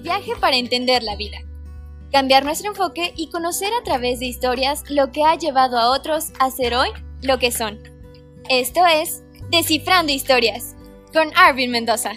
viaje para entender la vida. Cambiar nuestro enfoque y conocer a través de historias lo que ha llevado a otros a ser hoy lo que son. Esto es Descifrando Historias con Arvin Mendoza.